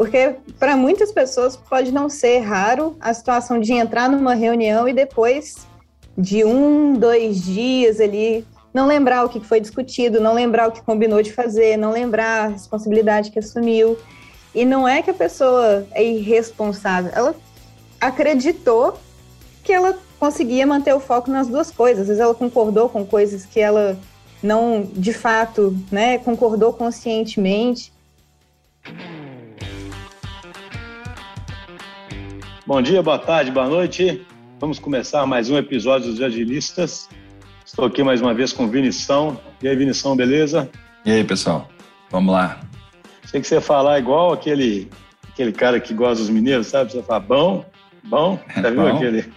Porque para muitas pessoas pode não ser raro a situação de entrar numa reunião e depois de um, dois dias ali não lembrar o que foi discutido, não lembrar o que combinou de fazer, não lembrar a responsabilidade que assumiu. E não é que a pessoa é irresponsável, ela acreditou que ela conseguia manter o foco nas duas coisas. Às vezes ela concordou com coisas que ela não, de fato, né, concordou conscientemente. Bom dia, boa tarde, boa noite. Vamos começar mais um episódio dos Agilistas. Estou aqui mais uma vez com Vinição. E aí, Vinição, beleza? E aí, pessoal? Vamos lá. Sei que você falar igual aquele, aquele cara que gosta dos mineiros, sabe? Você fala bom, bom, tá é, viu bom. aquele?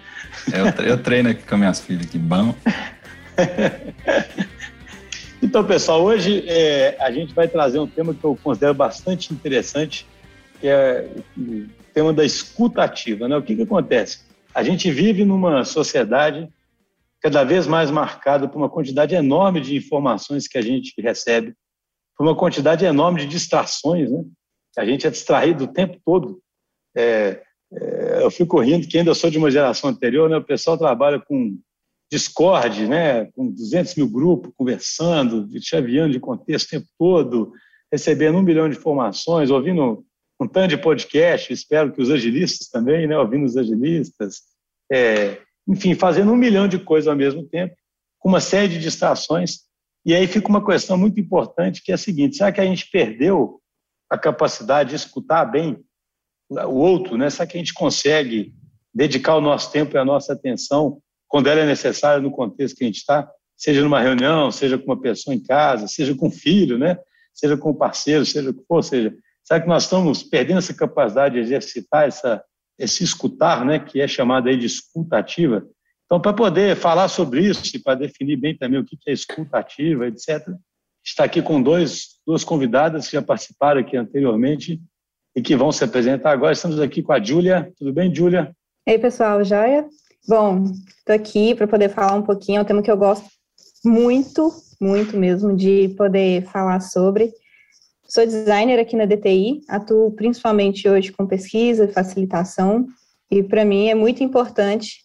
Eu, eu treino aqui com minhas filhas aqui, bom. então, pessoal, hoje é, a gente vai trazer um tema que eu considero bastante interessante, que é tema da escuta ativa. Né? O que, que acontece? A gente vive numa sociedade cada vez mais marcada por uma quantidade enorme de informações que a gente recebe, por uma quantidade enorme de distrações. Né? A gente é distraído o tempo todo. É, é, eu fico rindo que ainda sou de uma geração anterior, né? o pessoal trabalha com Discord, né? com 200 mil grupos conversando, chaveando de contexto o tempo todo, recebendo um milhão de informações, ouvindo um tanto de podcast, espero que os agilistas também, né, ouvindo os agilistas, é, enfim, fazendo um milhão de coisas ao mesmo tempo, com uma série de distrações. E aí fica uma questão muito importante, que é a seguinte, será que a gente perdeu a capacidade de escutar bem o outro? Né? Será que a gente consegue dedicar o nosso tempo e a nossa atenção quando ela é necessária no contexto que a gente está? Seja numa reunião, seja com uma pessoa em casa, seja com um filho, né? seja com um parceiro, seja o que for, seja Será que nós estamos perdendo essa capacidade de exercitar essa, esse escutar, né, que é chamado aí de escuta ativa? Então, para poder falar sobre isso e para definir bem também o que é escuta ativa, etc., está aqui com dois, duas convidadas que já participaram aqui anteriormente e que vão se apresentar agora. Estamos aqui com a Júlia. Tudo bem, Júlia? Ei, pessoal, joia? Bom, estou aqui para poder falar um pouquinho, é um tema que eu gosto muito, muito mesmo de poder falar sobre, Sou designer aqui na DTI, atuo principalmente hoje com pesquisa facilitação, e para mim é muito importante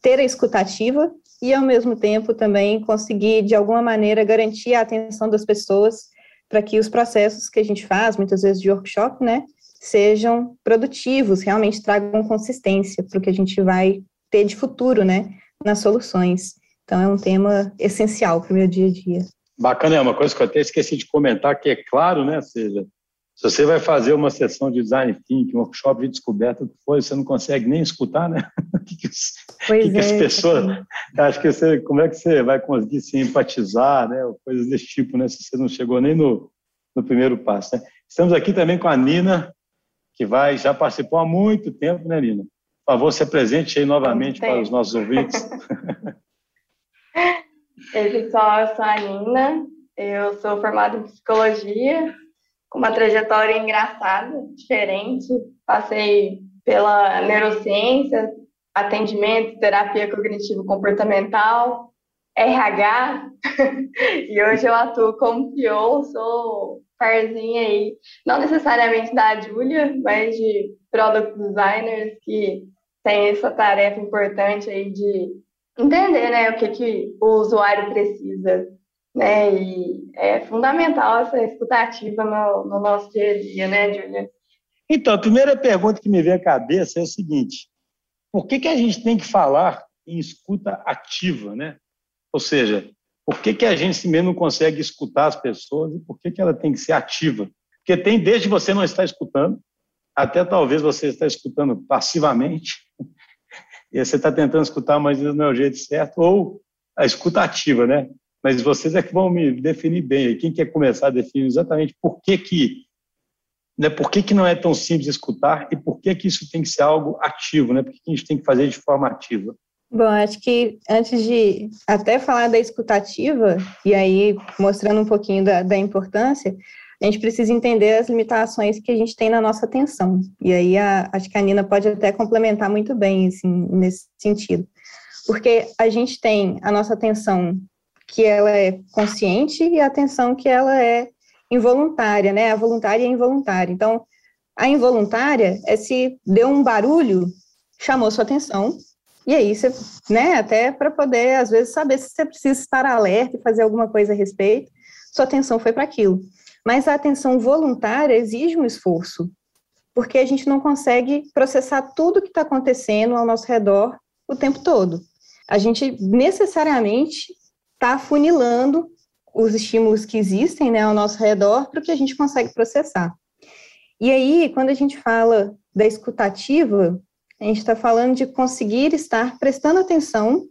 ter a escutativa e, ao mesmo tempo, também conseguir, de alguma maneira, garantir a atenção das pessoas para que os processos que a gente faz, muitas vezes de workshop, né, sejam produtivos, realmente tragam consistência para o que a gente vai ter de futuro, né, nas soluções. Então, é um tema essencial para o meu dia a dia. Bacana, é uma coisa que eu até esqueci de comentar, que é claro, né? Ou seja, se você vai fazer uma sessão de design thinking, um workshop de descoberta, o que for, você não consegue nem escutar, né? o que, que, pois que, que as é, pessoas. Acho que você, como é que você vai conseguir se empatizar, né? Ou coisas desse tipo, né? Se você não chegou nem no, no primeiro passo. Né? Estamos aqui também com a Nina, que vai, já participou há muito tempo, né, Nina? Por favor, se apresente aí novamente para os nossos ouvintes. Ei, pessoal, eu sou a Nina, eu sou formada em psicologia, com uma trajetória engraçada, diferente. Passei pela neurociência, atendimento, terapia cognitivo-comportamental, RH, e hoje eu atuo como PO, sou parzinha aí, não necessariamente da Júlia, mas de product designers que tem essa tarefa importante aí de entender né, o que, que o usuário precisa. Né? E é fundamental essa escutativa no, no nosso dia a dia, né, Julia? Então, a primeira pergunta que me vem à cabeça é o seguinte: por que, que a gente tem que falar em escuta ativa, né? Ou seja, por que, que a gente mesmo não consegue escutar as pessoas e por que, que ela tem que ser ativa? Porque tem desde você não estar escutando, até talvez você está escutando passivamente, e você está tentando escutar, mas não é o jeito certo, ou a escutativa, né? Mas vocês é que vão me definir bem. Quem quer começar a definir exatamente por que que, né, por que, que não é tão simples escutar e por que que isso tem que ser algo ativo, né? Por que, a gente tem que fazer de forma ativa? Bom, acho que antes de até falar da escutativa, e aí mostrando um pouquinho da, da importância, a gente precisa entender as limitações que a gente tem na nossa atenção. E aí a, acho que a Nina pode até complementar muito bem assim, nesse sentido. Porque a gente tem a nossa atenção que ela é consciente e a atenção que ela é involuntária, né? A voluntária e a involuntária. Então, A involuntária é se deu um barulho, chamou sua atenção, e aí você, né, até para poder, às vezes, saber se você precisa estar alerta e fazer alguma coisa a respeito, sua atenção foi para aquilo. Mas a atenção voluntária exige um esforço, porque a gente não consegue processar tudo que está acontecendo ao nosso redor o tempo todo. A gente necessariamente está funilando os estímulos que existem né, ao nosso redor para o que a gente consegue processar. E aí, quando a gente fala da escutativa, a gente está falando de conseguir estar prestando atenção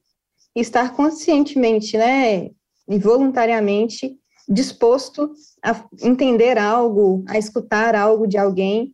estar conscientemente, né, e voluntariamente disposto a entender algo, a escutar algo de alguém,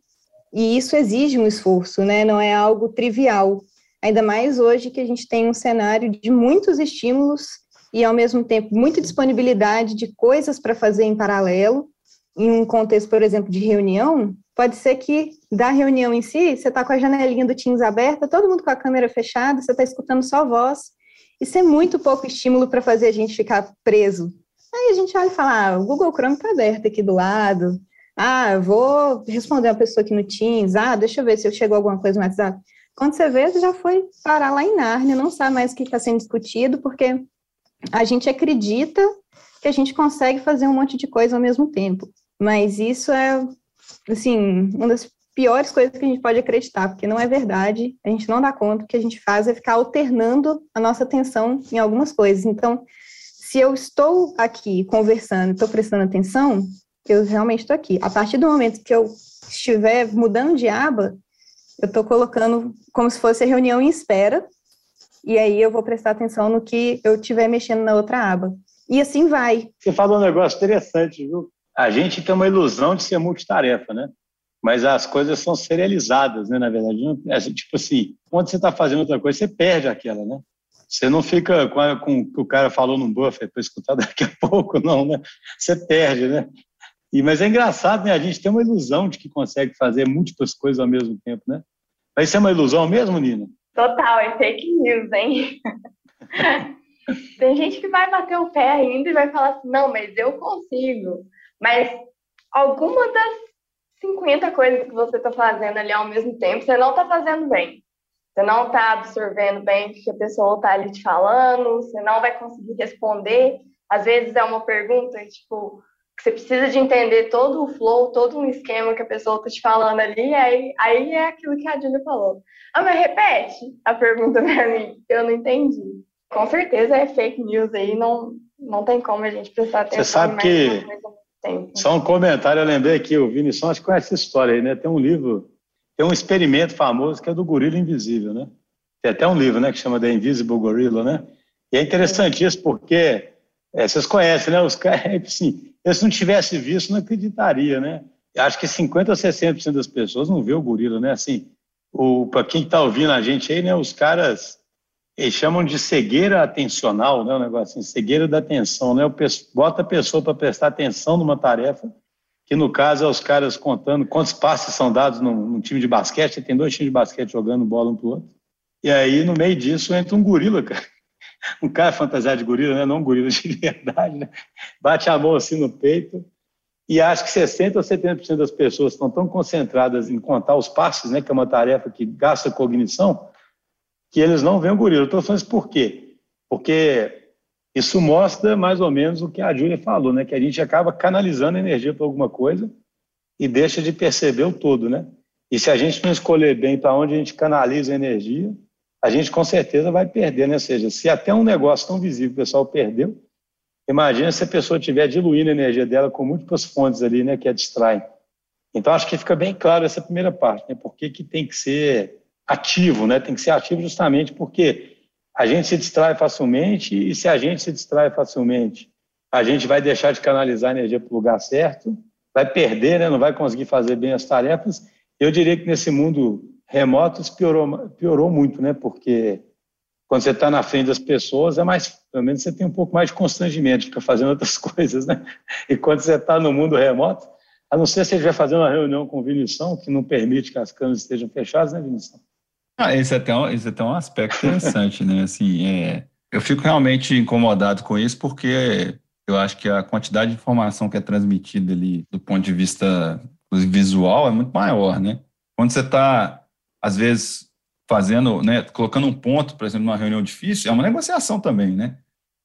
e isso exige um esforço, né, não é algo trivial. Ainda mais hoje que a gente tem um cenário de muitos estímulos e, ao mesmo tempo, muita disponibilidade de coisas para fazer em paralelo, em um contexto, por exemplo, de reunião, pode ser que da reunião em si, você está com a janelinha do Teams aberta, todo mundo com a câmera fechada, você está escutando só voz. Isso é muito pouco estímulo para fazer a gente ficar preso. Aí a gente olha e fala, ah, o Google Chrome está aberto aqui do lado. Ah, eu vou responder uma pessoa aqui no Teams. Ah, deixa eu ver se eu chegou alguma coisa no WhatsApp. Quando você vê, você já foi parar lá em Nárnia, não sabe mais o que está sendo discutido, porque a gente acredita que a gente consegue fazer um monte de coisa ao mesmo tempo. Mas isso é, assim, uma das piores coisas que a gente pode acreditar, porque não é verdade, a gente não dá conta, o que a gente faz é ficar alternando a nossa atenção em algumas coisas. Então, se eu estou aqui conversando, estou prestando atenção, eu realmente estou aqui. A partir do momento que eu estiver mudando de aba, eu estou colocando como se fosse a reunião em espera, e aí eu vou prestar atenção no que eu estiver mexendo na outra aba. E assim vai. Você falou um negócio interessante, viu? A gente tem uma ilusão de ser multitarefa, né? Mas as coisas são serializadas, né? Na verdade, é, tipo assim, quando você está fazendo outra coisa, você perde aquela, né? Você não fica com, a, com o que o cara falou no buffer para escutar daqui a pouco, não, né? Você perde, né? E, mas é engraçado, né? A gente tem uma ilusão de que consegue fazer múltiplas coisas ao mesmo tempo, né? Mas isso é uma ilusão mesmo, Nina? Total, é fake news, hein? Tem gente que vai bater o pé ainda e vai falar assim, não, mas eu consigo. Mas alguma das 50 coisas que você está fazendo ali ao mesmo tempo, você não está fazendo bem. Você não está absorvendo bem o que a pessoa está ali te falando, você não vai conseguir responder. Às vezes é uma pergunta, tipo, você precisa de entender todo o flow, todo um esquema que a pessoa está te falando ali, aí, aí é aquilo que a Júlia falou. Ah, mas repete a pergunta para mim, eu não entendi. Com certeza é fake news aí, não, não tem como a gente prestar atenção. Você sabe que, só um comentário, eu lembrei aqui, o Vini que conhece essa história aí, né? Tem um livro, tem um experimento famoso que é do gorila invisível, né? Tem até um livro, né, que chama The Invisible Gorilla, né? E é interessante isso porque é, vocês conhecem, né? Os caras, assim, se não tivesse visto, não acreditaria, né? Acho que 50% a 60% das pessoas não vê o gorila, né? Assim, para quem está ouvindo a gente aí, né? Os caras eles chamam de cegueira atencional, né? Um negócio assim, cegueira da atenção, né? Bota a pessoa para prestar atenção numa tarefa, que no caso é os caras contando quantos passes são dados num, num time de basquete, tem dois times de basquete jogando bola um pro outro. E aí, no meio disso, entra um gorila, cara um cara fantasiado de gorila, né? não um gorila de verdade, né? bate a mão assim no peito e acho que 60% ou 70% das pessoas estão tão concentradas em contar os passos, né, que é uma tarefa que gasta cognição, que eles não veem o gorila. Estou falando isso por quê? Porque isso mostra mais ou menos o que a Júlia falou, né, que a gente acaba canalizando energia para alguma coisa e deixa de perceber o todo, né? E se a gente não escolher bem para onde a gente canaliza a energia, a gente com certeza vai perder, né? Ou seja, se até um negócio tão visível o pessoal perdeu, imagina se a pessoa estiver diluindo a energia dela com múltiplas fontes ali, né, que a distraem. Então, acho que fica bem claro essa primeira parte, né? Por que, que tem que ser ativo, né? Tem que ser ativo justamente porque a gente se distrai facilmente e se a gente se distrai facilmente, a gente vai deixar de canalizar a energia para o lugar certo, vai perder, né? Não vai conseguir fazer bem as tarefas. Eu diria que nesse mundo remotos piorou, piorou muito, né? Porque quando você está na frente das pessoas, é mais, pelo menos você tem um pouco mais de constrangimento, fica fazendo outras coisas, né? E quando você está no mundo remoto, a não ser se você estiver fazendo uma reunião com Vinição, que não permite que as câmeras estejam fechadas, né, Vinição? Ah, esse é até um, esse é até um aspecto interessante, né? Assim, é, eu fico realmente incomodado com isso, porque eu acho que a quantidade de informação que é transmitida ali, do ponto de vista visual é muito maior, né? Quando você está, às vezes, fazendo, né, colocando um ponto, por exemplo, numa reunião difícil, é uma negociação também, né?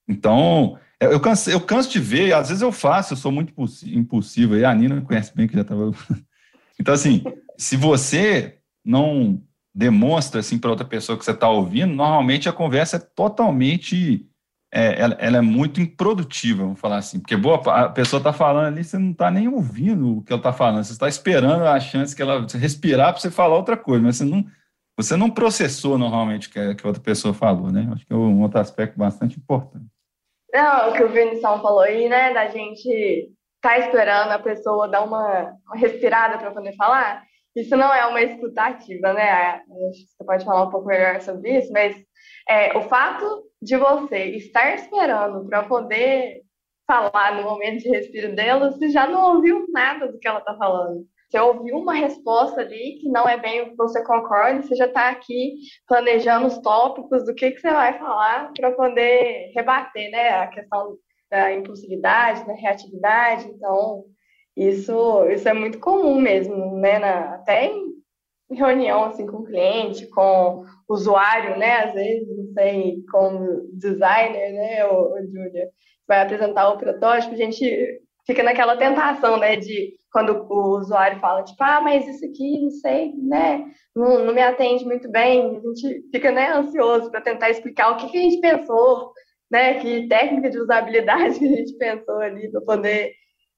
Então, eu canso, eu canso de ver, às vezes eu faço, eu sou muito impulsivo, e a Nina conhece bem que já estava. então, assim, se você não demonstra assim para outra pessoa que você está ouvindo, normalmente a conversa é totalmente é, ela, ela, é muito improdutiva, vamos falar assim, porque boa, a pessoa está falando ali, você não está nem ouvindo o que ela está falando, você está esperando a chance que ela respirar para você falar outra coisa, mas você não, você não processou normalmente o que, que a outra pessoa falou, né? Acho que é um outro aspecto bastante importante. Não, o que o Vinição falou aí, né, da gente tá esperando a pessoa dar uma, uma respirada para poder falar, isso não é uma escutativa, né? Que você pode falar um pouco melhor sobre isso, mas é, o fato de você estar esperando para poder falar no momento de respiro dela, você já não ouviu nada do que ela está falando. Você ouviu uma resposta ali que não é bem o que você concorda, você já está aqui planejando os tópicos do que, que você vai falar para poder rebater né, a questão da impulsividade, da reatividade. Então, isso, isso é muito comum mesmo, né? Na, até em reunião assim, com cliente, com usuário, né? Às vezes, não sei, com designer, né, o, o Julia, vai apresentar o protótipo, a gente fica naquela tentação, né, de quando o usuário fala, tipo, ah, mas isso aqui, não sei, né, não, não me atende muito bem, a gente fica, né, ansioso para tentar explicar o que, que a gente pensou, né, que técnica de usabilidade que a gente pensou ali para poder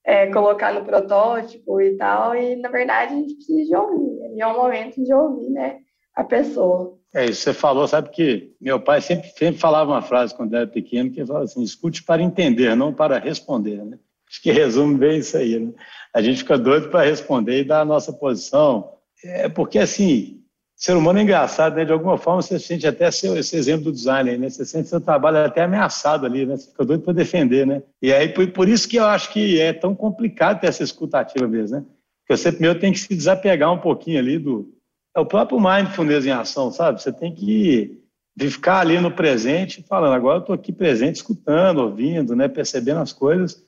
é, colocar no protótipo e tal, e na verdade a gente precisa de ouvir, e é um momento de ouvir, né, a pessoa. É isso, você falou, sabe que meu pai sempre, sempre falava uma frase quando era pequeno, que falava assim, escute para entender, não para responder, né? Acho que resume bem isso aí, né? A gente fica doido para responder e dar a nossa posição, é porque assim, ser humano é engraçado, né? De alguma forma você sente até seu, esse exemplo do design, né? Você sente seu trabalho até ameaçado ali, né? Você fica doido para defender, né? E aí, por, por, isso que eu acho que é tão complicado ter essa escutativa mesmo, né? Porque você primeiro tem que se desapegar um pouquinho ali do... É o próprio mindfulness em ação, sabe? Você tem que ficar ali no presente, falando, agora eu estou aqui presente, escutando, ouvindo, né? Percebendo as coisas.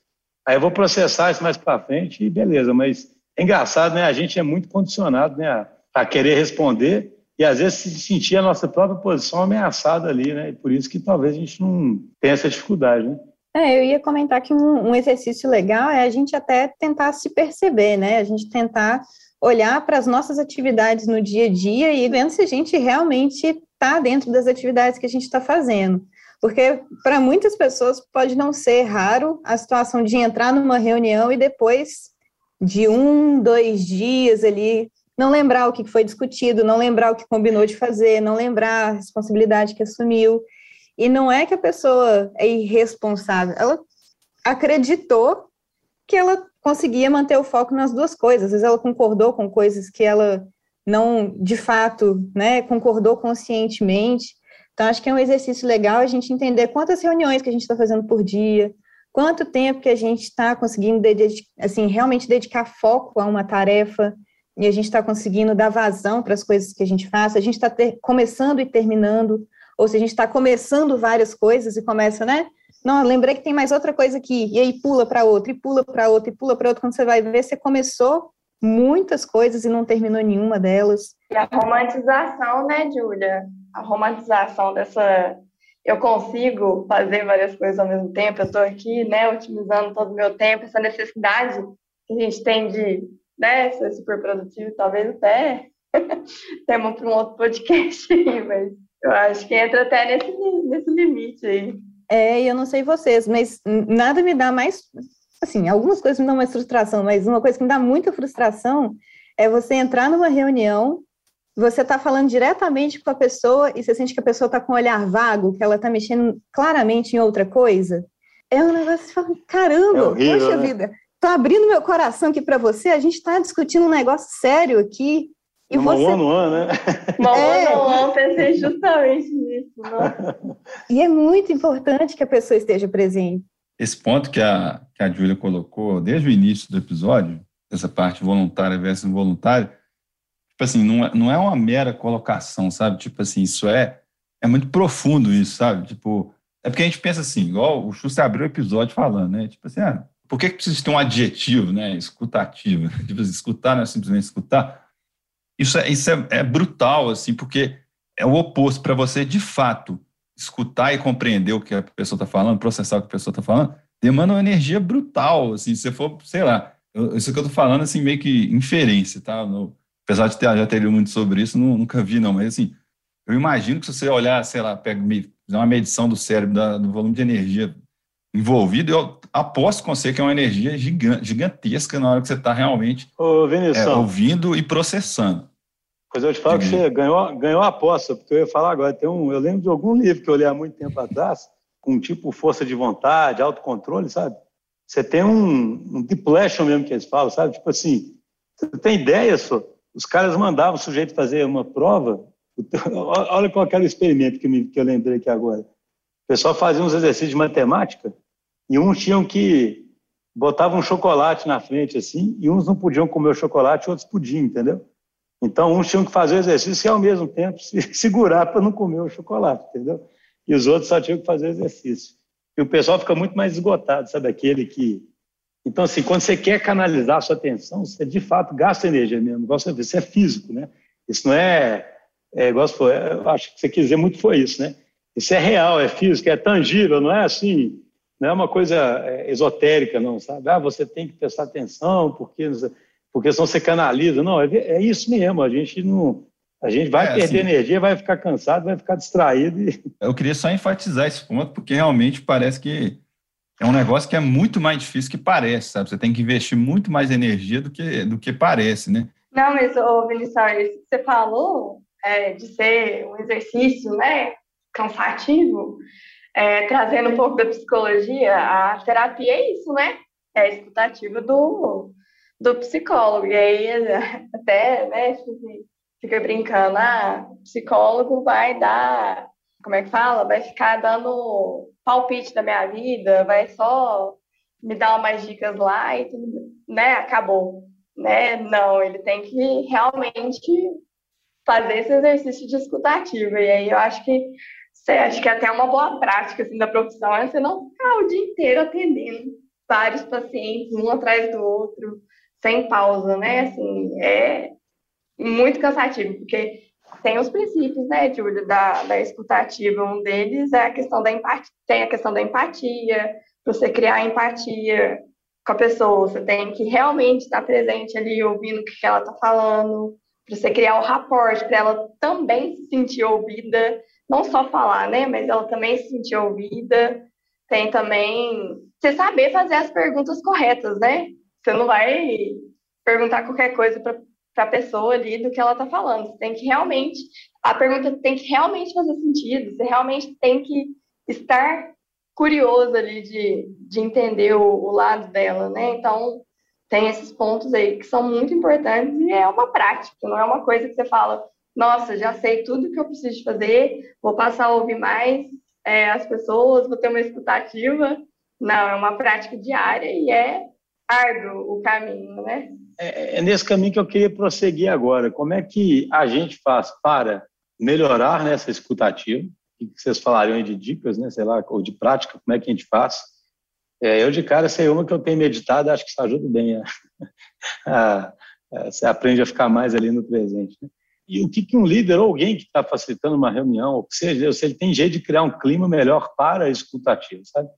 Aí eu vou processar isso mais para frente e beleza, mas é engraçado, né? A gente é muito condicionado, né? A querer responder e às vezes se sentir a nossa própria posição ameaçada ali, né? E por isso que talvez a gente não tenha essa dificuldade, né? É, eu ia comentar que um, um exercício legal é a gente até tentar se perceber, né? A gente tentar olhar para as nossas atividades no dia a dia e vendo se a gente realmente está dentro das atividades que a gente está fazendo. Porque para muitas pessoas pode não ser raro a situação de entrar numa reunião e depois de um, dois dias ali não lembrar o que foi discutido, não lembrar o que combinou de fazer, não lembrar a responsabilidade que assumiu. E não é que a pessoa é irresponsável, ela acreditou que ela conseguia manter o foco nas duas coisas. Às vezes ela concordou com coisas que ela não, de fato, né, concordou conscientemente. Então, acho que é um exercício legal a gente entender quantas reuniões que a gente está fazendo por dia, quanto tempo que a gente está conseguindo, assim, realmente dedicar foco a uma tarefa, e a gente está conseguindo dar vazão para as coisas que a gente faz, a gente está começando e terminando, ou se a gente está começando várias coisas e começa, né? Não, lembrei que tem mais outra coisa aqui, e aí pula para outra, e pula para outra, e pula para outra. Quando você vai ver, você começou muitas coisas e não terminou nenhuma delas. E a romantização, né, Júlia? A romantização dessa. Eu consigo fazer várias coisas ao mesmo tempo, eu estou aqui, né, otimizando todo o meu tempo, essa necessidade que a gente tem de né, ser super produtivo, talvez até tema para um outro podcast aí, mas eu acho que entra até nesse, nesse limite aí. É, eu não sei vocês, mas nada me dá mais, assim, algumas coisas me dão mais frustração, mas uma coisa que me dá muita frustração é você entrar numa reunião, você está falando diretamente com a pessoa e você sente que a pessoa está com um olhar vago, que ela está mexendo claramente em outra coisa. É um negócio que fala, caramba, é horrível, poxa né? vida, Tô abrindo meu coração aqui para você. A gente está discutindo um negócio sério aqui. E Uma você... one on né? Uma é. one pensei justamente nisso. E é muito importante que a pessoa esteja presente. Esse ponto que a, que a Júlia colocou desde o início do episódio, essa parte voluntária versus involuntária, tipo assim, não é, não é uma mera colocação, sabe? Tipo assim, isso é, é muito profundo isso, sabe? Tipo, é porque a gente pensa assim, igual o Xuxa abriu o episódio falando, né? Tipo assim, ah, por que, que precisa ter um adjetivo, né? Escutativo. Tipo, escutar não é simplesmente escutar. Isso é, isso é, é brutal, assim, porque é o oposto para você, de fato, escutar e compreender o que a pessoa está falando, processar o que a pessoa está falando, demanda uma energia brutal, assim, se for, sei lá, eu, isso que eu estou falando, assim, meio que inferência, tá? No, apesar de ter, já ter lido muito sobre isso, não, nunca vi, não, mas, assim, eu imagino que se você olhar, sei lá, pega, uma medição do cérebro, da, do volume de energia envolvido, eu aposto com você que é uma energia gigantesca na hora que você está realmente Ô, é, ouvindo e processando. Pois eu te falo que você ganhou, ganhou a aposta, porque eu ia falar agora, tem um, eu lembro de algum livro que eu li há muito tempo atrás, com tipo força de vontade, autocontrole, sabe? Você tem um, um depletion mesmo que eles falam, sabe? Tipo assim, você tem ideia, só? Os caras mandavam o sujeito fazer uma prova, olha qual era o experimento que, me, que eu lembrei aqui agora pessoal fazia uns exercícios de matemática e uns tinham que botavam um chocolate na frente assim e uns não podiam comer o chocolate, outros podiam, entendeu? Então uns tinham que fazer o exercício e ao mesmo tempo se segurar para não comer o chocolate, entendeu? E os outros só tinham que fazer o exercício. E o pessoal fica muito mais esgotado, sabe aquele que então, assim, quando você quer canalizar a sua atenção, você de fato gasta energia mesmo. Igual você, você é físico, né? Isso não é, é igual eu acho que você quis dizer muito foi isso, né? Isso é real, é físico, é tangível, não é assim, não é uma coisa é, esotérica, não, sabe? Ah, você tem que prestar atenção, porque, porque senão você canaliza. Não, é, é isso mesmo, a gente não. A gente vai é, perder assim, energia, vai ficar cansado, vai ficar distraído. E... Eu queria só enfatizar esse ponto, porque realmente parece que é um negócio que é muito mais difícil que parece, sabe? Você tem que investir muito mais energia do que, do que parece, né? Não, mas, ô, Vinícius, você falou é, de ser um exercício, né? Cansativo, é, trazendo um pouco da psicologia, a terapia é isso, né? É escutativa do, do psicólogo. E aí, até, né, fica brincando, ah, psicólogo vai dar, como é que fala? Vai ficar dando palpite da minha vida, vai só me dar umas dicas lá e tudo, né? Acabou. Né? Não, ele tem que realmente fazer esse exercício de escutativa. E aí eu acho que você acha que é até uma boa prática assim, da profissão é você não ficar o dia inteiro atendendo vários pacientes, um atrás do outro, sem pausa, né? Assim, é muito cansativo, porque tem os princípios, né, Júlia, da, da escutativa. Um deles é a questão da empatia, tem a questão da empatia, para você criar empatia com a pessoa, você tem que realmente estar presente ali, ouvindo o que ela está falando, para você criar o rapport, para ela também se sentir ouvida não só falar, né? Mas ela também se sentir ouvida. Tem também você saber fazer as perguntas corretas, né? Você não vai perguntar qualquer coisa para a pessoa ali do que ela está falando. Você tem que realmente, a pergunta tem que realmente fazer sentido. Você realmente tem que estar curioso ali de, de entender o, o lado dela, né? Então, tem esses pontos aí que são muito importantes e é uma prática, não é uma coisa que você fala, nossa, já sei tudo que eu preciso fazer, vou passar a ouvir mais é, as pessoas, vou ter uma escutativa. Não, é uma prática diária e é árduo o caminho, né? É, é nesse caminho que eu queria prosseguir agora. Como é que a gente faz para melhorar nessa escutativa? O que vocês falariam de dicas, né? Sei lá, ou de prática, como é que a gente faz? É, eu, de cara, sei uma que eu tenho meditado, acho que isso ajuda bem. A, a, você aprende a ficar mais ali no presente. Né? E o que, que um líder ou alguém que está facilitando uma reunião, ou seja, se ele tem jeito de criar um clima melhor para a escutativa, sabe?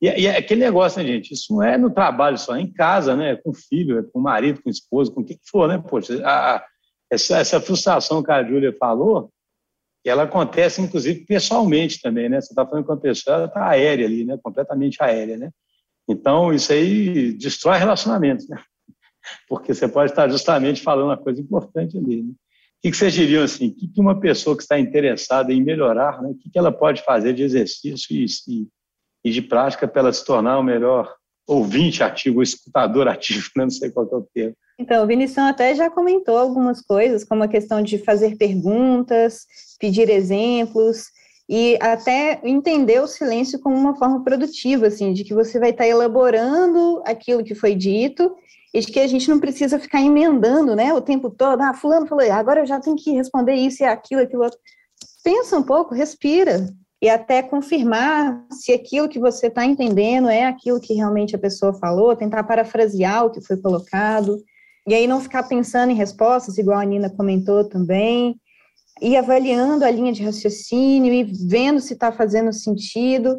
E, e é aquele negócio, né, gente? Isso não é no trabalho só, é em casa, né? Com o filho, é com marido, com o esposo, com o que for, né? Poxa, a, essa, essa frustração que a Júlia falou, ela acontece, inclusive, pessoalmente também, né? Você está falando com uma pessoa, ela está aérea ali, né? Completamente aérea, né? Então, isso aí destrói relacionamentos, né? Porque você pode estar justamente falando uma coisa importante ali, né? O que vocês diriam assim? O que uma pessoa que está interessada em melhorar, né, o que ela pode fazer de exercício e, e de prática para ela se tornar o melhor ouvinte ativo, escutador ativo, né? não sei qual é o termo. Então, o Vinição até já comentou algumas coisas, como a questão de fazer perguntas, pedir exemplos e até entender o silêncio como uma forma produtiva, assim, de que você vai estar elaborando aquilo que foi dito e que a gente não precisa ficar emendando, né, o tempo todo, ah, fulano falou, agora eu já tenho que responder isso e aquilo, aquilo outro. Pensa um pouco, respira, e até confirmar se aquilo que você está entendendo é aquilo que realmente a pessoa falou, tentar parafrasear o que foi colocado, e aí não ficar pensando em respostas, igual a Nina comentou também, e avaliando a linha de raciocínio e vendo se está fazendo sentido.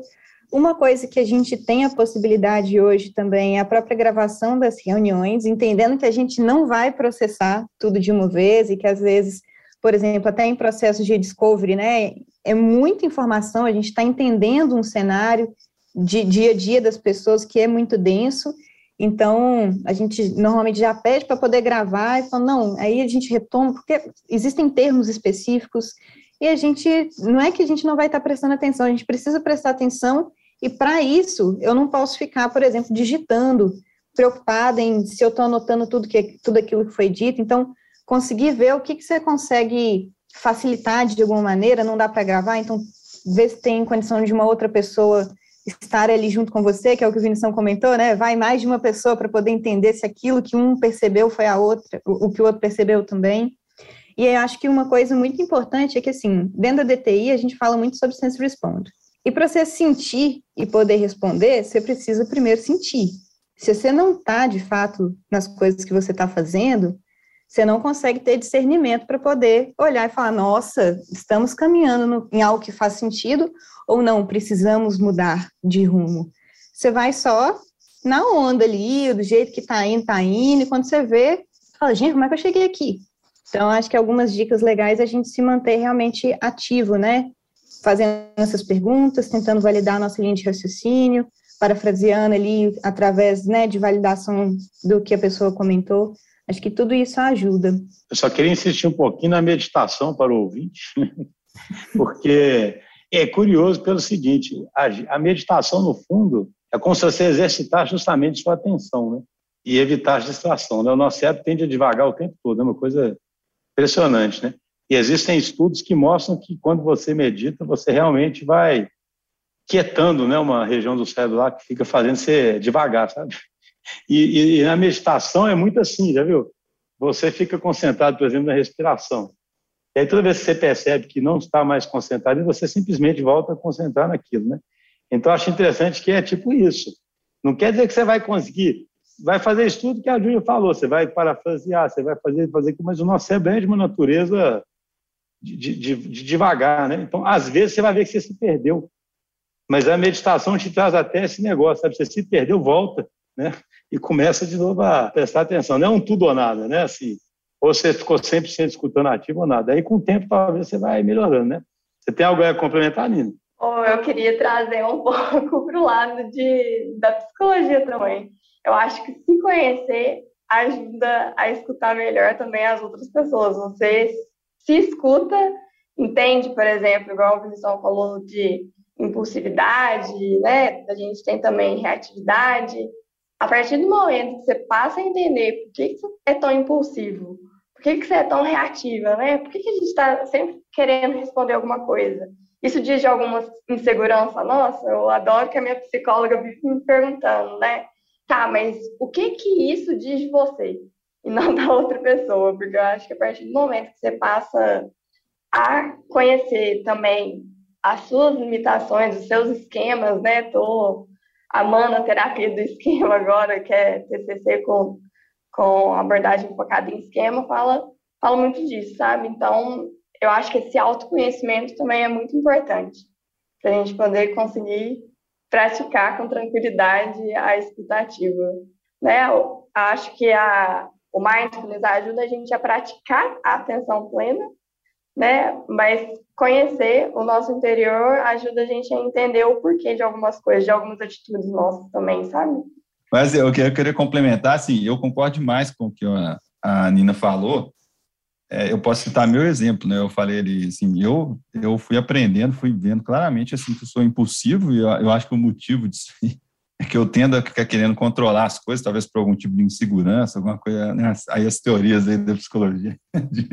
Uma coisa que a gente tem a possibilidade hoje também é a própria gravação das reuniões, entendendo que a gente não vai processar tudo de uma vez e que às vezes, por exemplo, até em processos de discovery, né, é muita informação, a gente está entendendo um cenário de dia a dia das pessoas que é muito denso, então a gente normalmente já pede para poder gravar e fala, não, aí a gente retoma, porque existem termos específicos e a gente, não é que a gente não vai estar tá prestando atenção, a gente precisa prestar atenção e para isso eu não posso ficar, por exemplo, digitando, preocupada em se eu estou anotando tudo, que, tudo aquilo que foi dito, então conseguir ver o que, que você consegue facilitar de alguma maneira, não dá para gravar, então vê se tem condição de uma outra pessoa estar ali junto com você, que é o que o Vinição comentou, né? Vai mais de uma pessoa para poder entender se aquilo que um percebeu foi a outra, o que o outro percebeu também. E eu acho que uma coisa muito importante é que, assim, dentro da DTI, a gente fala muito sobre sense response. E para você sentir e poder responder, você precisa primeiro sentir. Se você não está, de fato, nas coisas que você está fazendo, você não consegue ter discernimento para poder olhar e falar: nossa, estamos caminhando no, em algo que faz sentido ou não, precisamos mudar de rumo. Você vai só na onda ali, do jeito que está indo, está indo, e quando você vê, fala: gente, como é que eu cheguei aqui? Então, acho que algumas dicas legais é a gente se manter realmente ativo, né? Fazendo essas perguntas, tentando validar a nossa linha de raciocínio, parafraseando ali através né, de validação do que a pessoa comentou. Acho que tudo isso ajuda. Eu só queria insistir um pouquinho na meditação para o ouvinte, porque é curioso pelo seguinte: a, meditação, no fundo, é como se você exercitar justamente sua atenção, né? E evitar distração. Né? O nosso cérebro tende a devagar o tempo todo, é uma coisa impressionante, né? E existem estudos que mostram que quando você medita, você realmente vai quietando, né, uma região do cérebro lá que fica fazendo você devagar, sabe? E, e, na meditação é muito assim, já viu? Você fica concentrado, por exemplo, na respiração. E aí toda vez que você percebe que não está mais concentrado, você simplesmente volta a concentrar naquilo, né? Então acho interessante que é tipo isso. Não quer dizer que você vai conseguir, vai fazer isso tudo que a Júlia falou, você vai parafrasear, você vai fazer, fazer, mas o nosso cérebro é de uma natureza de, de, de, de devagar, né? Então, às vezes você vai ver que você se perdeu, mas a meditação te traz até esse negócio, sabe? Você se perdeu, volta, né? E começa de novo a prestar atenção. Não é um tudo ou nada, né? Assim, ou você ficou 100% escutando ativo ou nada. Aí, com o tempo, talvez você vai melhorando, né? Você tem algo a complementar, Nina? Oh, eu queria trazer um pouco para o lado de, da psicologia também. Eu acho que se conhecer ajuda a escutar melhor também as outras pessoas. Você se escuta, entende, por exemplo, igual o Vinicius falou de impulsividade, né? A gente tem também reatividade. A partir do momento que você passa a entender por que, você é tão impulsivo, por que, que você é tão reativa, né? Por que, que a gente está sempre querendo responder alguma coisa? Isso diz de alguma insegurança nossa? Eu adoro que a minha psicóloga vive me perguntando, né? Tá, mas o que que isso diz de você? E não da outra pessoa, porque eu acho que a partir do momento que você passa a conhecer também as suas limitações, os seus esquemas, né? Tô amando a terapia do esquema agora, que é TCC com, com abordagem focada em esquema, fala, fala muito disso, sabe? Então, eu acho que esse autoconhecimento também é muito importante para a gente poder conseguir praticar com tranquilidade a escutativa, né? Eu acho que a, o mindfulness ajuda a gente a praticar a atenção plena, né? Mas conhecer o nosso interior ajuda a gente a entender o porquê de algumas coisas, de algumas atitudes nossas também, sabe? Mas eu queria complementar, assim, eu concordo demais com o que a, Nina falou. É, eu posso citar meu exemplo, né? Eu falei ali, assim, eu, eu fui aprendendo, fui vendo claramente, assim, que eu sou impulsivo e eu, eu acho que o motivo disso é que eu tendo a ficar querendo controlar as coisas, talvez por algum tipo de insegurança, alguma coisa, né? aí as teorias aí da psicologia, de,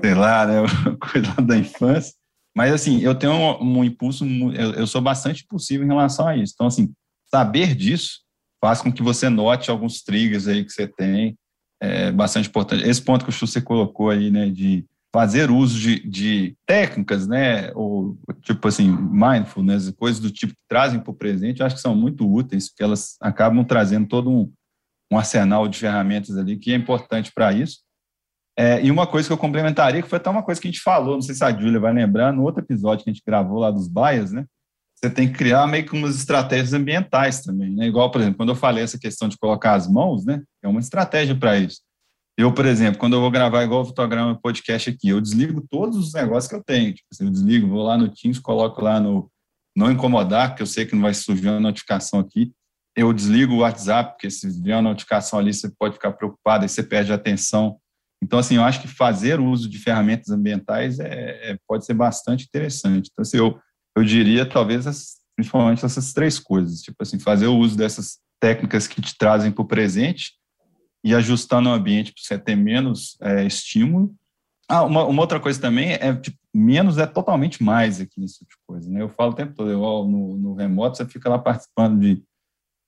sei lá, né, coisa da infância. Mas, assim, eu tenho um, um impulso, eu, eu, sou bastante impulsivo em relação a isso. Então, assim, saber disso faz com que você note alguns triggers aí que você tem, é bastante importante. Esse ponto que o você colocou aí, né, de fazer uso de, de, técnicas, né, ou tipo assim, mindfulness, coisas do tipo que trazem para o presente, eu acho que são muito úteis, porque elas acabam trazendo todo um, um arsenal de ferramentas ali que é importante para isso. É, e uma coisa que eu complementaria, que foi até uma coisa que a gente falou, não sei se a Júlia vai lembrar, no outro episódio que a gente gravou lá dos baias, né, você tem que criar meio que umas estratégias ambientais também, né, igual, por exemplo, quando eu falei essa questão de colocar as mãos, né, é uma estratégia para isso. Eu, por exemplo, quando eu vou gravar igual o fotograma podcast aqui, eu desligo todos os negócios que eu tenho. Tipo, assim, eu desligo, vou lá no Teams, coloco lá no não incomodar, porque eu sei que não vai surgir uma notificação aqui. Eu desligo o WhatsApp, porque se vier uma notificação ali, você pode ficar preocupado, e você perde a atenção. Então, assim, eu acho que fazer uso de ferramentas ambientais é, é pode ser bastante interessante. Então, assim, eu, eu diria, talvez, principalmente essas três coisas. Tipo assim, fazer o uso dessas técnicas que te trazem para o presente, e ajustando o ambiente para você ter menos é, estímulo. Ah, uma, uma, outra coisa também é tipo, menos é totalmente mais aqui nesse tipo de coisa. Né? Eu falo o tempo todo, eu, no, no remoto você fica lá participando de.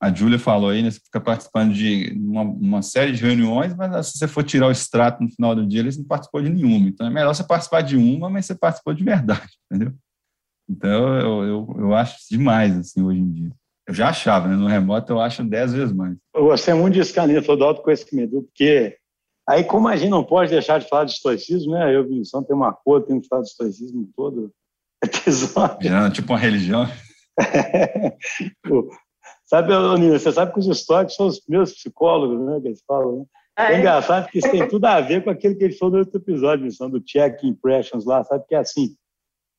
A Júlia falou aí, né, você fica participando de uma, uma, série de reuniões, mas se você for tirar o extrato no final do dia, você não participou de nenhuma. Então é melhor você participar de uma, mas você participou de verdade, entendeu? Então eu, eu, eu acho demais assim hoje em dia. Eu já achava, né? No remoto eu acho dez vezes mais. Eu gostei muito disso, Canina, falou do autoconhecimento, porque aí, como a gente não pode deixar de falar de estoicismo, né? Eu, Vinicius, tem uma cor, tem que falar de estoicismo todo episódio. Já, tipo uma religião. sabe, Nina, você sabe que os estoicos são os meus psicólogos, né? Que eles falam, né? É, é engraçado que isso tem tudo a ver com aquilo que ele falou no outro episódio, do check impressions lá, sabe? Que é assim,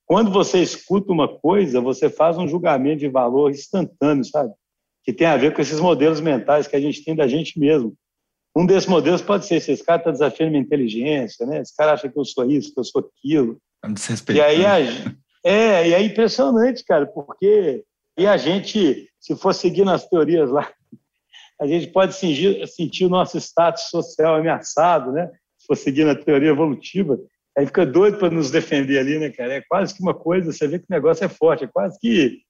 quando você escuta uma coisa, você faz um julgamento de valor instantâneo, sabe? Que tem a ver com esses modelos mentais que a gente tem da gente mesmo. Um desses modelos pode ser: se esse cara está desafiando minha inteligência, né? Esse cara acha que eu sou isso, que eu sou aquilo. E aí, a, é, e é impressionante, cara, porque e a gente, se for seguir nas teorias lá, a gente pode sentir, sentir o nosso status social ameaçado, né? Se for seguir na teoria evolutiva, Aí fica doido para nos defender ali, né, cara? É quase que uma coisa, você vê que o negócio é forte, é quase que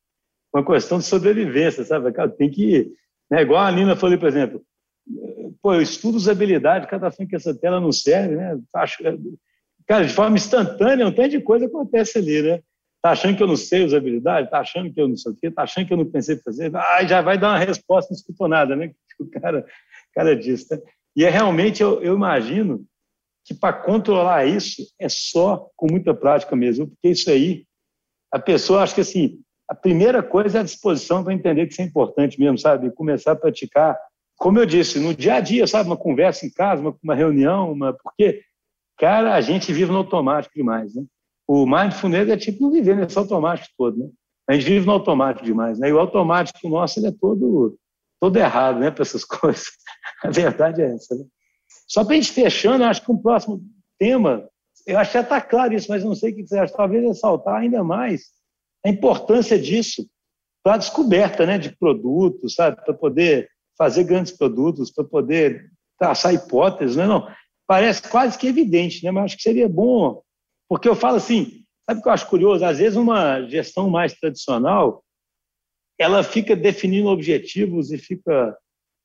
uma questão de sobrevivência, sabe? Cara, tem que. Né, igual a Nina falou, por exemplo, pô, eu estudo usabilidade, cada vez que essa tela não serve, né? Acho, cara, de forma instantânea, um tanto de coisa acontece ali, né? Tá achando que eu não sei usabilidade? Tá achando que eu não sei o quê? Tá achando que eu não pensei em fazer? Ah, já vai dar uma resposta, não escutou nada, né? O cara, o cara disse, né? E é realmente, eu, eu imagino que para controlar isso é só com muita prática mesmo, porque isso aí, a pessoa, acho que assim, a primeira coisa é a disposição para entender que isso é importante mesmo, sabe? Começar a praticar, como eu disse, no dia a dia, sabe? Uma conversa em casa, uma, uma reunião, uma... porque, cara, a gente vive no automático demais, né? O mindfulness é tipo não viver nesse automático todo, né? A gente vive no automático demais, né? E o automático nosso, ele é todo, todo errado, né? Para essas coisas. A verdade é essa, né? Só para a gente fechando, acho que um próximo tema, eu acho que já está claro isso, mas não sei o que você acha, talvez ressaltar ainda mais a importância disso para a descoberta né, de produtos, sabe, para poder fazer grandes produtos, para poder traçar hipóteses, né? não, parece quase que evidente, né? mas acho que seria bom, porque eu falo assim, sabe o que eu acho curioso? Às vezes uma gestão mais tradicional, ela fica definindo objetivos e fica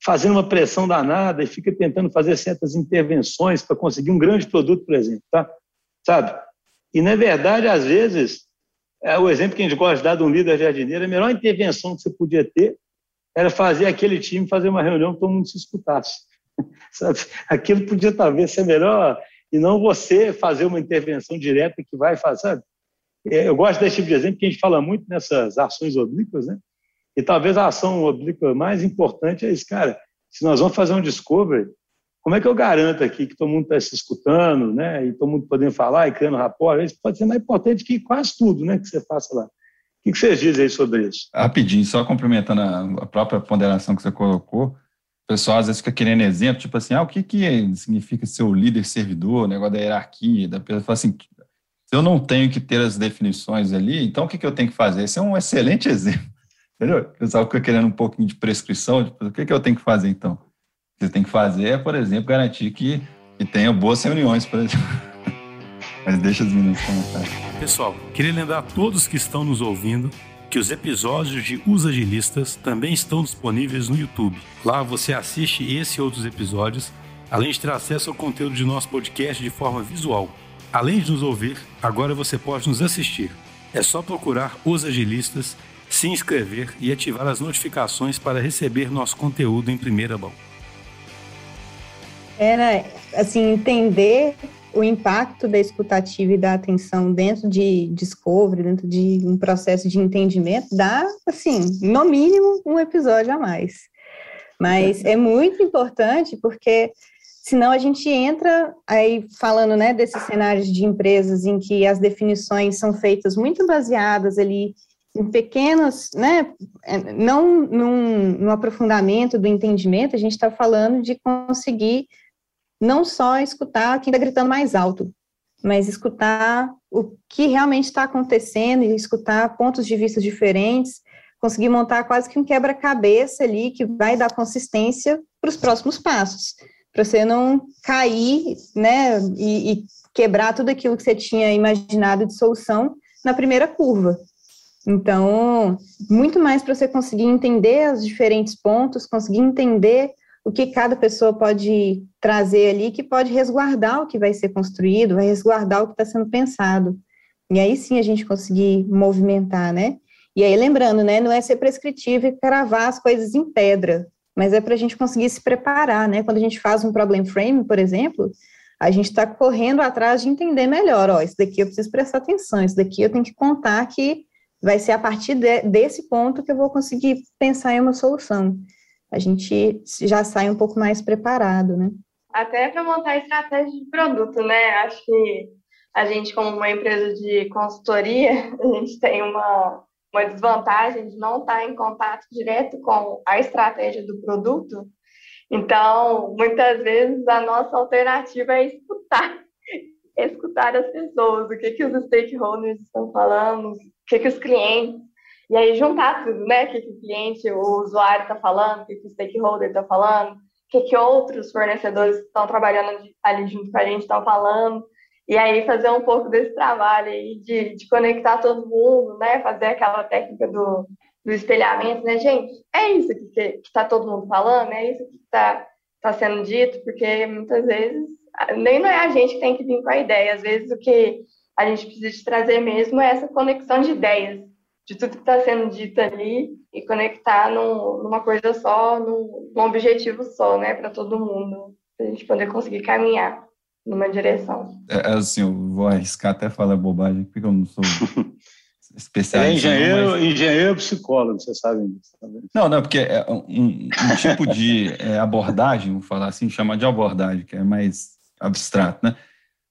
fazendo uma pressão danada e fica tentando fazer certas intervenções para conseguir um grande produto, por exemplo, tá? sabe? E, na verdade, às vezes, é o exemplo que a gente gosta de dar de um líder jardineiro, a melhor intervenção que você podia ter era fazer aquele time fazer uma reunião que todo mundo se escutasse. Sabe? Aquilo podia talvez ser melhor e não você fazer uma intervenção direta que vai fazer. Sabe? É, eu gosto desse tipo de exemplo que a gente fala muito nessas ações oblíquas, né? E talvez a ação oblíqua mais importante é isso, cara. Se nós vamos fazer um discovery, como é que eu garanto aqui que todo mundo está se escutando, né? E todo mundo podendo falar e criando rapport? Isso pode ser mais importante que quase tudo, né? Que você faça lá. O que vocês dizem aí sobre isso? Rapidinho, só complementando a própria ponderação que você colocou, o pessoal às vezes fica querendo exemplo, tipo assim, ah, o que, que significa ser o líder servidor, o negócio da hierarquia, da pessoa fala assim, se eu não tenho que ter as definições ali, então o que, que eu tenho que fazer? Esse é um excelente exemplo. Entendeu? Pessoal fica querendo um pouquinho de prescrição. O que, que eu tenho que fazer, então? O que você tem que fazer é, por exemplo, garantir que, que tenha boas reuniões, por exemplo. Mas deixa os meninos comentar. Pessoal, queria lembrar a todos que estão nos ouvindo que os episódios de Os Agilistas também estão disponíveis no YouTube. Lá você assiste esse e outros episódios, além de ter acesso ao conteúdo de nosso podcast de forma visual. Além de nos ouvir, agora você pode nos assistir. É só procurar Os Agilistas, se inscrever e ativar as notificações para receber nosso conteúdo em primeira mão. Era, assim, entender o impacto da escutativa e da atenção dentro de discovery, dentro de um processo de entendimento, dá, assim, no mínimo, um episódio a mais. Mas é muito importante porque senão a gente entra aí falando, né, desses cenários de empresas em que as definições são feitas muito baseadas ali em pequenos, né, é, não num, num aprofundamento do entendimento, a gente está falando de conseguir não só escutar quem está gritando mais alto, mas escutar o que realmente está acontecendo e escutar pontos de vista diferentes, conseguir montar quase que um quebra-cabeça ali que vai dar consistência para os próximos passos, para você não cair, né, e, e quebrar tudo aquilo que você tinha imaginado de solução na primeira curva. Então, muito mais para você conseguir entender os diferentes pontos, conseguir entender o que cada pessoa pode trazer ali, que pode resguardar o que vai ser construído, vai resguardar o que está sendo pensado. E aí sim a gente conseguir movimentar, né? E aí lembrando, né, não é ser prescritivo e cravar as coisas em pedra, mas é para a gente conseguir se preparar, né? Quando a gente faz um problem frame, por exemplo, a gente está correndo atrás de entender melhor, ó, isso daqui eu preciso prestar atenção, isso daqui eu tenho que contar que vai ser a partir de, desse ponto que eu vou conseguir pensar em uma solução a gente já sai um pouco mais preparado, né? Até para montar estratégia de produto, né? Acho que a gente, como uma empresa de consultoria, a gente tem uma, uma desvantagem de não estar em contato direto com a estratégia do produto. Então, muitas vezes a nossa alternativa é escutar, escutar as pessoas, o que, que os stakeholders estão falando, o que, que os clientes e aí juntar tudo, né? O que, que o cliente, o usuário está falando, o que, que o stakeholder está falando, o que, que outros fornecedores que estão trabalhando ali junto com a gente estão falando. E aí fazer um pouco desse trabalho aí de, de conectar todo mundo, né? Fazer aquela técnica do, do espelhamento, né, gente? É isso que está todo mundo falando, é isso que está tá sendo dito, porque muitas vezes nem não é a gente que tem que vir com a ideia, às vezes o que a gente precisa de trazer mesmo é essa conexão de ideias, de tudo que está sendo dito ali e conectar num, numa coisa só, num, num objetivo só, né, para todo mundo, para a gente poder conseguir caminhar numa direção. É, é, assim, eu vou arriscar até falar bobagem, porque eu não sou especialista. É engenheiro, mas... engenheiro psicólogo, você sabe disso. Tá não, não, porque é um, um tipo de é, abordagem, vou falar assim, chama de abordagem, que é mais abstrato, né?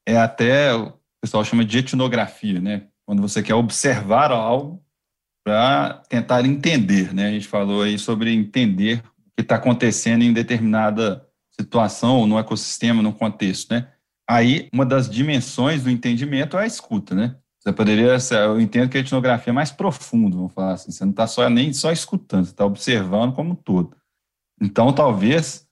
É até, o pessoal chama de etnografia, né? Quando você quer observar algo para tentar entender, né? A gente falou aí sobre entender o que está acontecendo em determinada situação, no ecossistema, no contexto, né? Aí, uma das dimensões do entendimento é a escuta, né? Você poderia, eu entendo que a etnografia é mais profunda, vamos falar assim, você não está só, nem só escutando, você está observando como um todo. Então, talvez,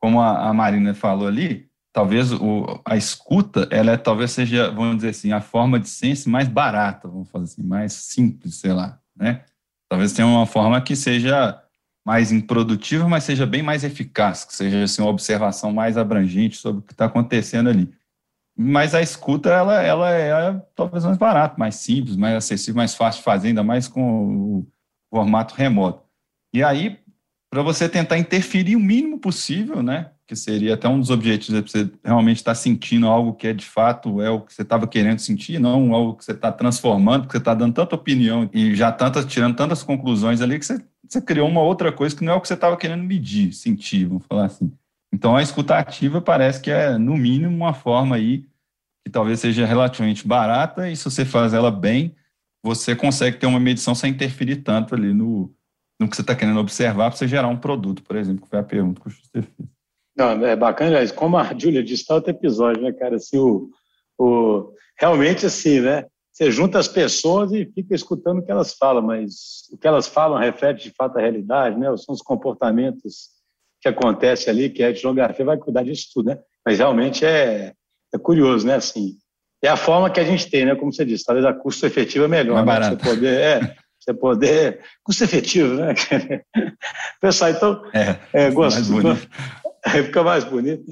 como a, a Marina falou ali, talvez o, a escuta, ela é, talvez seja, vamos dizer assim, a forma de ciência mais barata, vamos falar assim, mais simples, sei lá né? Talvez tenha uma forma que seja mais improdutiva, mas seja bem mais eficaz, que seja assim, uma observação mais abrangente sobre o que está acontecendo ali. Mas a escuta, ela, ela é talvez mais barata, mais simples, mais acessível, mais fácil de fazer, ainda mais com o formato remoto. E aí, para você tentar interferir o mínimo possível, né? que seria até um dos objetivos, é você realmente estar tá sentindo algo que é de fato é o que você estava querendo sentir, não algo que você está transformando, porque você está dando tanta opinião e já tantas, tirando tantas conclusões ali que você, você criou uma outra coisa que não é o que você estava querendo medir, sentir, vamos falar assim. Então a escuta ativa parece que é, no mínimo, uma forma aí que talvez seja relativamente barata e se você faz ela bem, você consegue ter uma medição sem interferir tanto ali no, no que você está querendo observar para você gerar um produto, por exemplo, que foi a pergunta que o Schuster fez. Não, é bacana, como a Júlia disse, está outro episódio, né, cara? Assim, o, o, realmente, assim, né? Você junta as pessoas e fica escutando o que elas falam, mas o que elas falam reflete de fato a realidade, né? São os comportamentos que acontecem ali, que a etnografia vai cuidar disso tudo, né? Mas realmente é, é curioso, né? Assim, é a forma que a gente tem, né? Como você disse, talvez a custo efetivo é melhor, né? Você poder, é, você poder custo efetivo, né? Pessoal, então, é, é gosto, Aí fica mais bonito.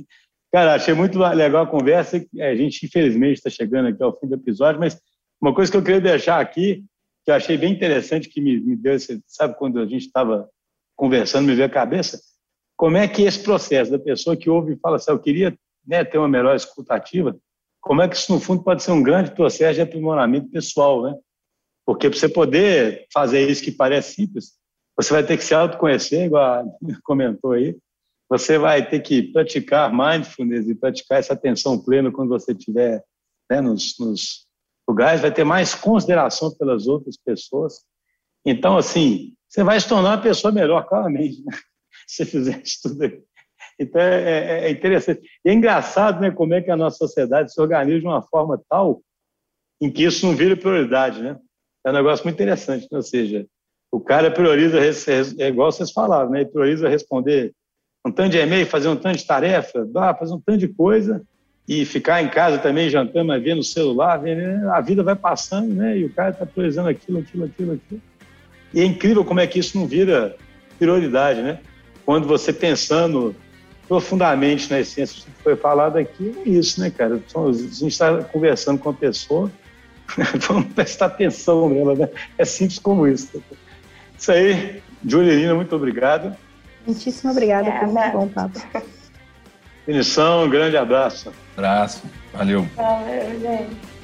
Cara, achei muito legal a conversa. A gente, infelizmente, está chegando aqui ao fim do episódio, mas uma coisa que eu queria deixar aqui, que eu achei bem interessante, que me, me deu, esse, sabe, quando a gente estava conversando, me veio a cabeça, como é que esse processo da pessoa que ouve e fala assim, eu queria né, ter uma melhor escutativa, como é que isso, no fundo, pode ser um grande processo de aprimoramento pessoal, né? Porque para você poder fazer isso que parece simples, você vai ter que se autoconhecer, igual a comentou aí, você vai ter que praticar mindfulness e praticar essa atenção plena quando você estiver né, nos, nos lugares, vai ter mais consideração pelas outras pessoas. Então, assim, você vai se tornar uma pessoa melhor, claramente, né? se fizer isso tudo aí. Então, é, é, é, interessante. E é engraçado né, como é que a nossa sociedade se organiza de uma forma tal em que isso não vira prioridade, né? É um negócio muito interessante, né? ou seja, o cara prioriza, é igual vocês falaram, né? ele prioriza responder um tanto de e-mail, fazer um tanto de tarefa, fazer um tanto de coisa e ficar em casa também jantando, mas vendo o celular, vendo, né? a vida vai passando, né? E o cara está priorizando aquilo, aquilo, aquilo, aquilo. E é incrível como é que isso não vira prioridade, né? Quando você pensando profundamente na essência que foi falado aqui, é isso, né, cara? A gente está conversando com a pessoa, vamos prestar atenção nela, né? É simples como isso. Isso aí, Juliana, muito obrigado. Muitíssimo obrigada é, por um bom papo. Finição, um grande abraço. Abraço, valeu. Valeu, gente.